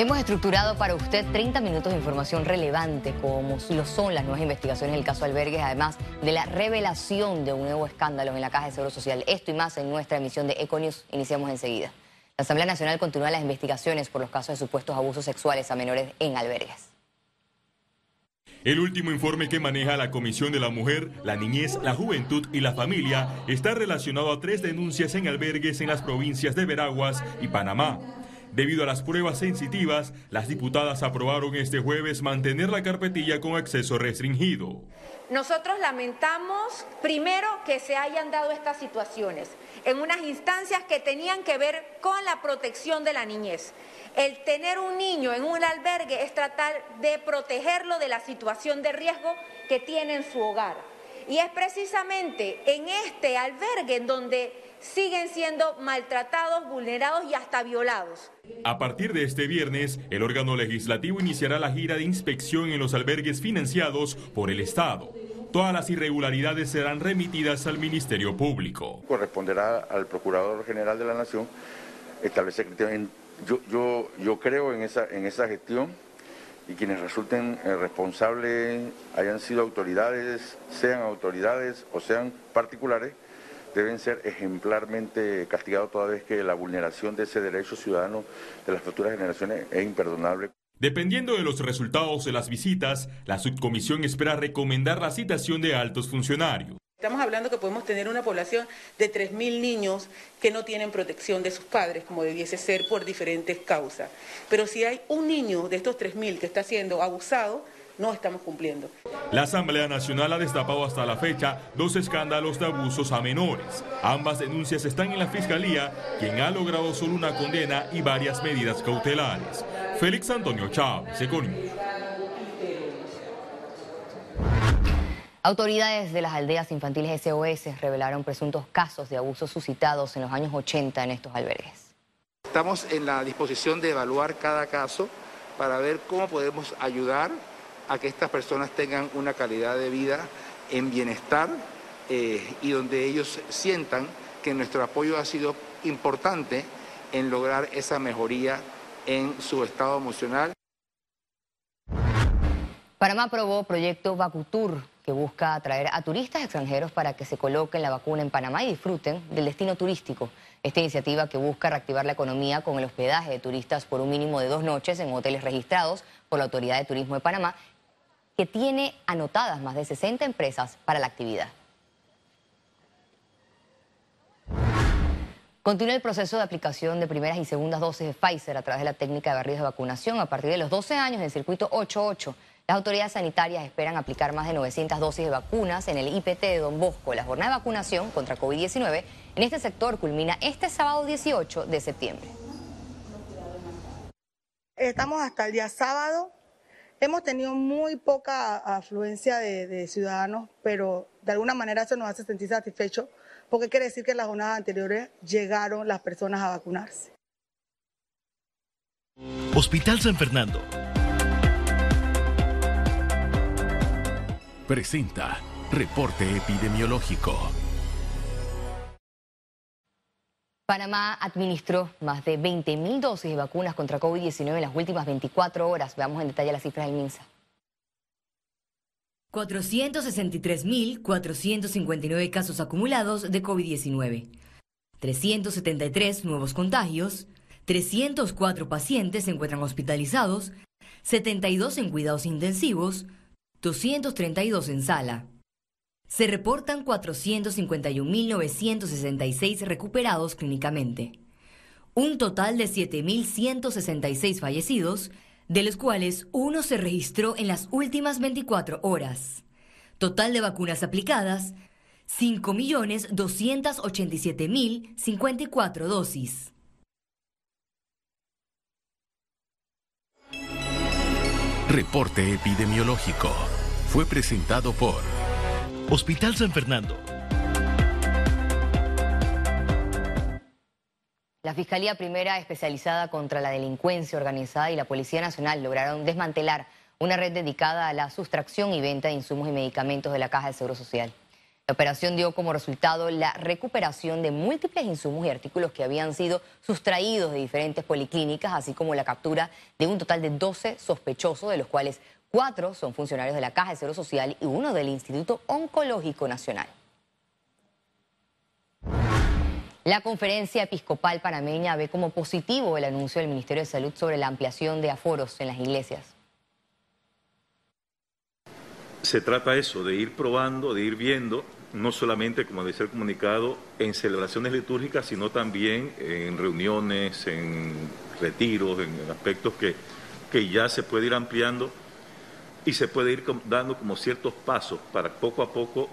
Hemos estructurado para usted 30 minutos de información relevante, como lo son las nuevas investigaciones del caso Albergues, además de la revelación de un nuevo escándalo en la Caja de Seguro Social. Esto y más en nuestra emisión de Econius. Iniciamos enseguida. La Asamblea Nacional continúa las investigaciones por los casos de supuestos abusos sexuales a menores en albergues. El último informe que maneja la Comisión de la Mujer, la Niñez, la Juventud y la Familia está relacionado a tres denuncias en albergues en las provincias de Veraguas y Panamá. Debido a las pruebas sensitivas, las diputadas aprobaron este jueves mantener la carpetilla con acceso restringido. Nosotros lamentamos primero que se hayan dado estas situaciones en unas instancias que tenían que ver con la protección de la niñez. El tener un niño en un albergue es tratar de protegerlo de la situación de riesgo que tiene en su hogar. Y es precisamente en este albergue en donde siguen siendo maltratados, vulnerados y hasta violados. A partir de este viernes, el órgano legislativo iniciará la gira de inspección en los albergues financiados por el Estado. Todas las irregularidades serán remitidas al Ministerio Público. Corresponderá al Procurador General de la Nación establecer criterios. Yo, yo, yo creo en esa, en esa gestión y quienes resulten eh, responsables hayan sido autoridades, sean autoridades o sean particulares, deben ser ejemplarmente castigados toda vez que la vulneración de ese derecho ciudadano de las futuras generaciones es imperdonable. Dependiendo de los resultados de las visitas, la subcomisión espera recomendar la citación de altos funcionarios. Estamos hablando que podemos tener una población de 3.000 niños que no tienen protección de sus padres, como debiese ser por diferentes causas. Pero si hay un niño de estos 3.000 que está siendo abusado, no estamos cumpliendo. La Asamblea Nacional ha destapado hasta la fecha dos escándalos de abusos a menores. Ambas denuncias están en la Fiscalía, quien ha logrado solo una condena y varias medidas cautelares. Félix Antonio Chávez, Econius. Autoridades de las aldeas infantiles SOS revelaron presuntos casos de abusos suscitados en los años 80 en estos albergues. Estamos en la disposición de evaluar cada caso para ver cómo podemos ayudar a que estas personas tengan una calidad de vida en bienestar eh, y donde ellos sientan que nuestro apoyo ha sido importante en lograr esa mejoría en su estado emocional. Panamá aprobó proyecto Vacutur, que busca atraer a turistas extranjeros para que se coloquen la vacuna en Panamá y disfruten del destino turístico. Esta iniciativa que busca reactivar la economía con el hospedaje de turistas por un mínimo de dos noches en hoteles registrados por la Autoridad de Turismo de Panamá que tiene anotadas más de 60 empresas para la actividad. Continúa el proceso de aplicación de primeras y segundas dosis de Pfizer a través de la técnica de barridos de vacunación a partir de los 12 años en el circuito 88. Las autoridades sanitarias esperan aplicar más de 900 dosis de vacunas en el IPT de Don Bosco. La jornada de vacunación contra COVID-19 en este sector culmina este sábado 18 de septiembre. Estamos hasta el día sábado Hemos tenido muy poca afluencia de, ciudadanos, pero de alguna manera eso nos hace sentir satisfechos porque quiere decir que en las jornadas anteriores llegaron las personas a vacunarse. Hospital San Fernando. Presenta Reporte Epidemiológico. Panamá administró más de 20.000 dosis de vacunas contra COVID-19 en las últimas 24 horas. Veamos en detalle las cifras del MINSA. 463.459 casos acumulados de COVID-19, 373 nuevos contagios, 304 pacientes se encuentran hospitalizados, 72 en cuidados intensivos, 232 en sala. Se reportan 451.966 recuperados clínicamente. Un total de 7.166 fallecidos, de los cuales uno se registró en las últimas 24 horas. Total de vacunas aplicadas, 5.287.054 dosis. Reporte epidemiológico. Fue presentado por... Hospital San Fernando. La Fiscalía Primera especializada contra la delincuencia organizada y la Policía Nacional lograron desmantelar una red dedicada a la sustracción y venta de insumos y medicamentos de la Caja de Seguro Social. La operación dio como resultado la recuperación de múltiples insumos y artículos que habían sido sustraídos de diferentes policlínicas, así como la captura de un total de 12 sospechosos, de los cuales cuatro son funcionarios de la Caja de Seguro Social y uno del Instituto Oncológico Nacional. La conferencia episcopal panameña ve como positivo el anuncio del Ministerio de Salud sobre la ampliación de aforos en las iglesias. Se trata eso, de ir probando, de ir viendo no solamente, como decía el comunicado, en celebraciones litúrgicas, sino también en reuniones, en retiros, en aspectos que, que ya se puede ir ampliando y se puede ir dando como ciertos pasos para poco a poco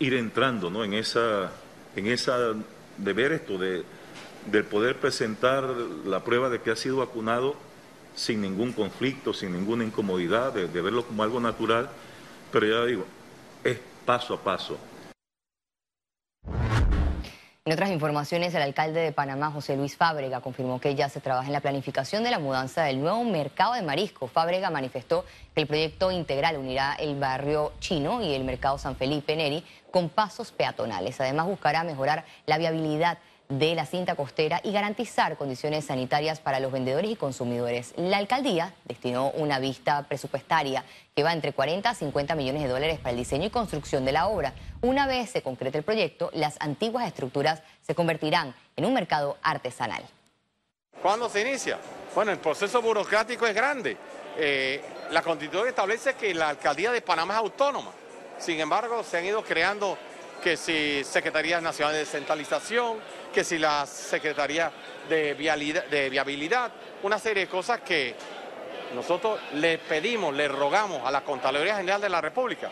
ir entrando ¿no? en esa, en esa de ver esto, de, de poder presentar la prueba de que ha sido vacunado sin ningún conflicto, sin ninguna incomodidad, de verlo como algo natural, pero ya digo, es paso a paso. En otras informaciones, el alcalde de Panamá, José Luis Fábrega, confirmó que ya se trabaja en la planificación de la mudanza del nuevo mercado de marisco. Fábrega manifestó que el proyecto integral unirá el barrio chino y el mercado San Felipe Neri con pasos peatonales. Además, buscará mejorar la viabilidad de la cinta costera y garantizar condiciones sanitarias para los vendedores y consumidores. La alcaldía destinó una vista presupuestaria que va entre 40 a 50 millones de dólares para el diseño y construcción de la obra. Una vez se concrete el proyecto, las antiguas estructuras se convertirán en un mercado artesanal. ¿Cuándo se inicia? Bueno, el proceso burocrático es grande. Eh, la constitución establece que la alcaldía de Panamá es autónoma. Sin embargo, se han ido creando que si Secretaría Nacional de Descentralización, que si la Secretaría de, Viabilidad, una serie de cosas que nosotros le pedimos, le rogamos a la Contraloría General de la República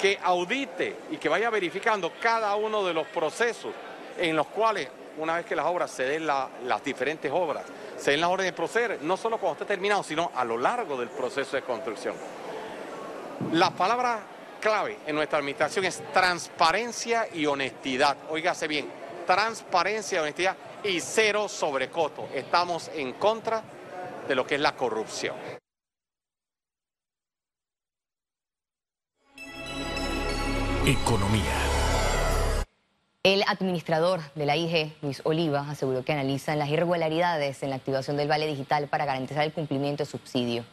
que audite y que vaya verificando cada uno de los procesos en los cuales, una vez que las obras se den las diferentes obras, se den las órdenes de proceder, no solo cuando esté terminado, sino a lo largo del proceso de construcción. Las palabras clave en nuestra administración es transparencia y honestidad. Óigase bien, transparencia y honestidad y cero sobrecoto. Estamos en contra de lo que es la corrupción. Economía. El administrador de la IG, Luis Oliva, aseguró que analizan las irregularidades en la activación del vale digital para garantizar el cumplimiento de subsidio.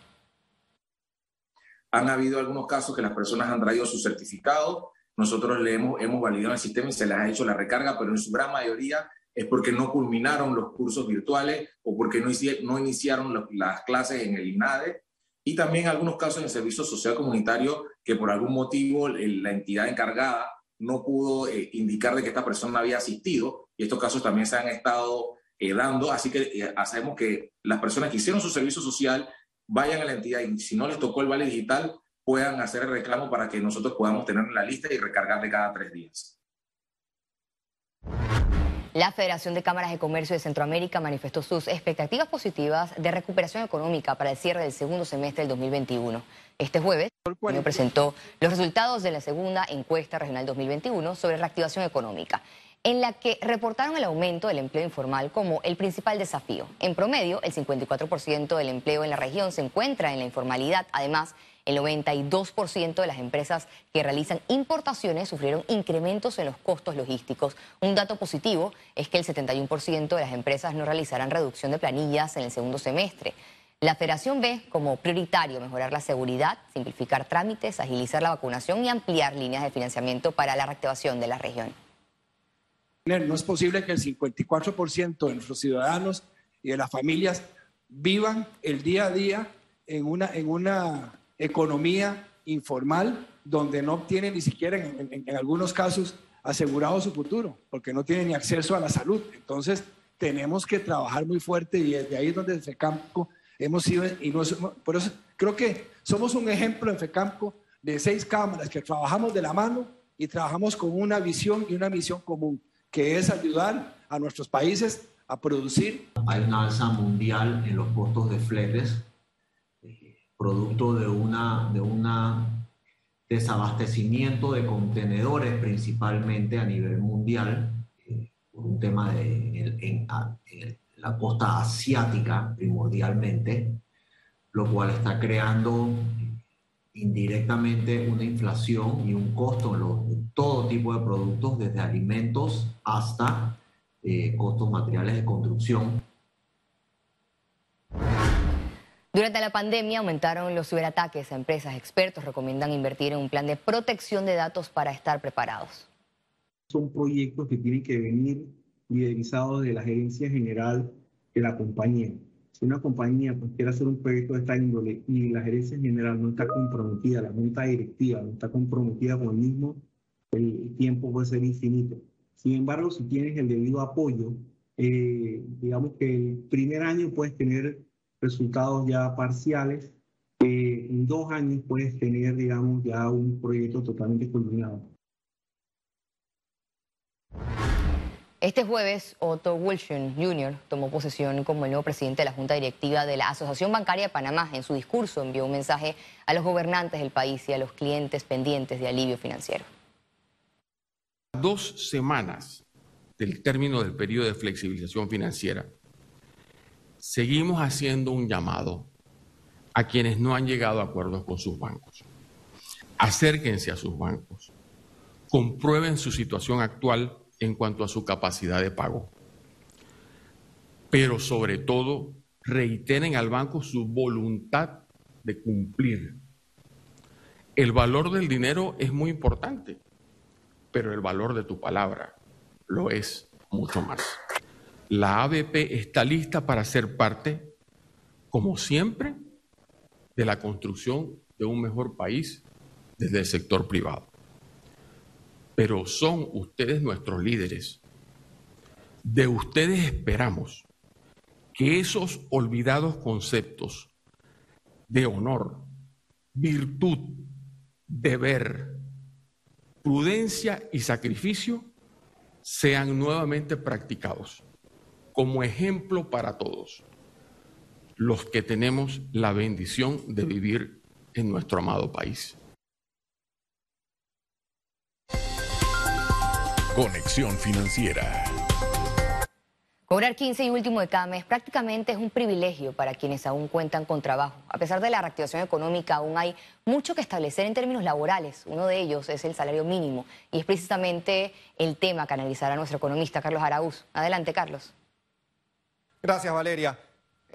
Han habido algunos casos que las personas han traído su certificado, nosotros le hemos, hemos validado el sistema y se les ha hecho la recarga, pero en su gran mayoría es porque no culminaron los cursos virtuales o porque no, no iniciaron las clases en el INADE. Y también algunos casos en el Servicio Social Comunitario que por algún motivo la entidad encargada no pudo eh, indicar de que esta persona había asistido. Y estos casos también se han estado eh, dando. Así que eh, hacemos que las personas que hicieron su servicio social vayan a la entidad y si no les tocó el vale digital, puedan hacer el reclamo para que nosotros podamos tener la lista y recargarle cada tres días. La Federación de Cámaras de Comercio de Centroamérica manifestó sus expectativas positivas de recuperación económica para el cierre del segundo semestre del 2021. Este jueves, el presentó los resultados de la segunda encuesta regional 2021 sobre reactivación económica en la que reportaron el aumento del empleo informal como el principal desafío. En promedio, el 54% del empleo en la región se encuentra en la informalidad. Además, el 92% de las empresas que realizan importaciones sufrieron incrementos en los costos logísticos. Un dato positivo es que el 71% de las empresas no realizarán reducción de planillas en el segundo semestre. La Federación ve como prioritario mejorar la seguridad, simplificar trámites, agilizar la vacunación y ampliar líneas de financiamiento para la reactivación de la región. No es posible que el 54% de nuestros ciudadanos y de las familias vivan el día a día en una, economía informal donde no tienen ni siquiera en, algunos casos asegurado su futuro, porque no tienen ni acceso a la salud. Entonces, tenemos que trabajar muy fuerte y desde ahí es donde desde FECAMCO hemos sido, y no, por eso creo que somos un ejemplo en FECAMCO de seis cámaras que trabajamos de la mano y trabajamos con una visión y una misión común que es ayudar a nuestros países a producir. Hay una alza mundial en los costos de fletes, eh, producto de una, de una desabastecimiento de contenedores principalmente a nivel mundial, eh, por un tema de en, la costa asiática primordialmente, lo cual está creando indirectamente una inflación y un costo en, todo tipo de productos, desde alimentos hasta eh, costos materiales de construcción. Durante la pandemia aumentaron los ciberataques a empresas. Expertos recomiendan invertir en un plan de protección de datos para estar preparados. Son proyectos que tienen que venir liderizados de la gerencia general de la compañía. Si una compañía quiere hacer un proyecto de esta índole y la gerencia general no está comprometida, la junta directiva no está comprometida con el mismo, el tiempo puede ser infinito. Sin embargo, si tienes el debido apoyo, eh, digamos que el primer año puedes tener resultados ya parciales, eh, en dos años puedes tener, digamos, ya un proyecto totalmente culminado. Este jueves, Otto Wilson Jr. tomó posesión como el nuevo presidente de la Junta Directiva de la Asociación Bancaria de Panamá. En su discurso envió un mensaje a los gobernantes del país y a los clientes pendientes de alivio financiero. Dos semanas del término del periodo de flexibilización financiera, seguimos haciendo un llamado a quienes no han llegado a acuerdos con sus bancos. Acérquense a sus bancos, comprueben su situación actual en cuanto a su capacidad de pago. Pero sobre todo, reiteren al banco su voluntad de cumplir. El valor del dinero es muy importante, pero el valor de tu palabra lo es mucho más. La ABP está lista para ser parte, como siempre, de la construcción de un mejor país desde el sector privado pero son ustedes nuestros líderes. De ustedes esperamos que esos olvidados conceptos de honor, virtud, deber, prudencia y sacrificio sean nuevamente practicados como ejemplo para todos los que tenemos la bendición de vivir en nuestro amado país. Conexión Financiera. Cobrar 15 y último de cada mes prácticamente es un privilegio para quienes aún cuentan con trabajo. A pesar de la reactivación económica, aún hay mucho que establecer en términos laborales. Uno de ellos es el salario mínimo y es precisamente el tema que analizará nuestro economista Carlos Araúz. Adelante, Carlos. Gracias, Valeria.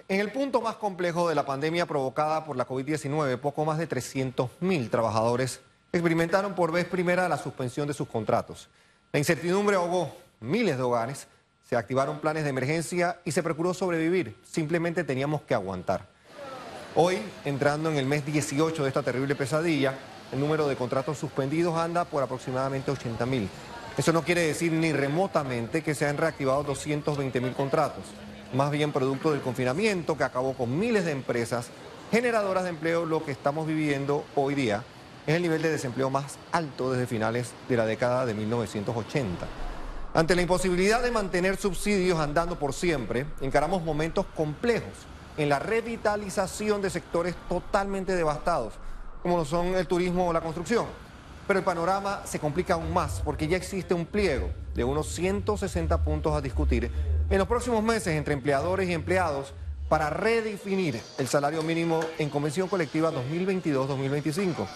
En el punto más complejo de la pandemia provocada por la COVID-19, poco más de 300.000 trabajadores experimentaron por vez primera la suspensión de sus contratos. La incertidumbre ahogó miles de hogares, se activaron planes de emergencia y se procuró sobrevivir. Simplemente teníamos que aguantar. Hoy, entrando en el mes 18 de esta terrible pesadilla, el número de contratos suspendidos anda por aproximadamente 80 mil. Eso no quiere decir ni remotamente que se han reactivado 220 mil contratos. Más bien producto del confinamiento que acabó con miles de empresas generadoras de empleo, lo que estamos viviendo hoy día es el nivel de desempleo más alto desde finales de la década de 1980. Ante la imposibilidad de mantener subsidios andando por siempre, encaramos momentos complejos en la revitalización de sectores totalmente devastados, como lo son el turismo o la construcción. Pero el panorama se complica aún más porque ya existe un pliego de unos 160 puntos a discutir en los próximos meses entre empleadores y empleados para redefinir el salario mínimo en convención colectiva 2022-2025.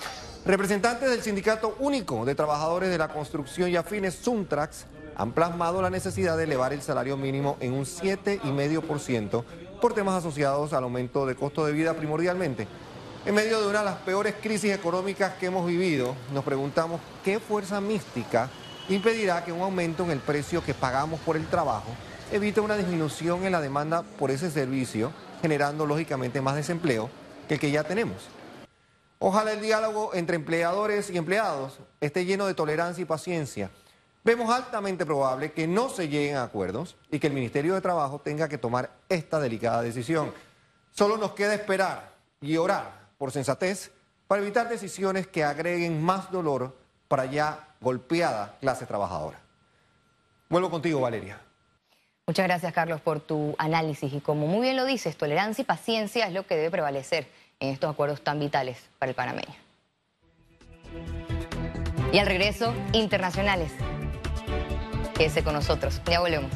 Representantes del Sindicato Único de Trabajadores de la Construcción y afines Suntrax han plasmado la necesidad de elevar el salario mínimo en un 7,5% por temas asociados al aumento de costo de vida primordialmente. En medio de una de las peores crisis económicas que hemos vivido, nos preguntamos qué fuerza mística impedirá que un aumento en el precio que pagamos por el trabajo evite una disminución en la demanda por ese servicio, generando lógicamente más desempleo que el que ya tenemos. Ojalá el diálogo entre empleadores y empleados esté lleno de tolerancia y paciencia. Vemos altamente probable que no se lleguen a acuerdos y que el Ministerio de Trabajo tenga que tomar esta delicada decisión. Solo nos queda esperar y orar por sensatez para evitar decisiones que agreguen más dolor para ya golpeada clase trabajadora. Vuelvo contigo, Valeria. Muchas gracias, Carlos, por tu análisis. Y como muy bien lo dices, tolerancia y paciencia es lo que debe prevalecer en estos acuerdos tan vitales para el panameño. Y al regreso, internacionales. Quédese con nosotros. Ya volvemos.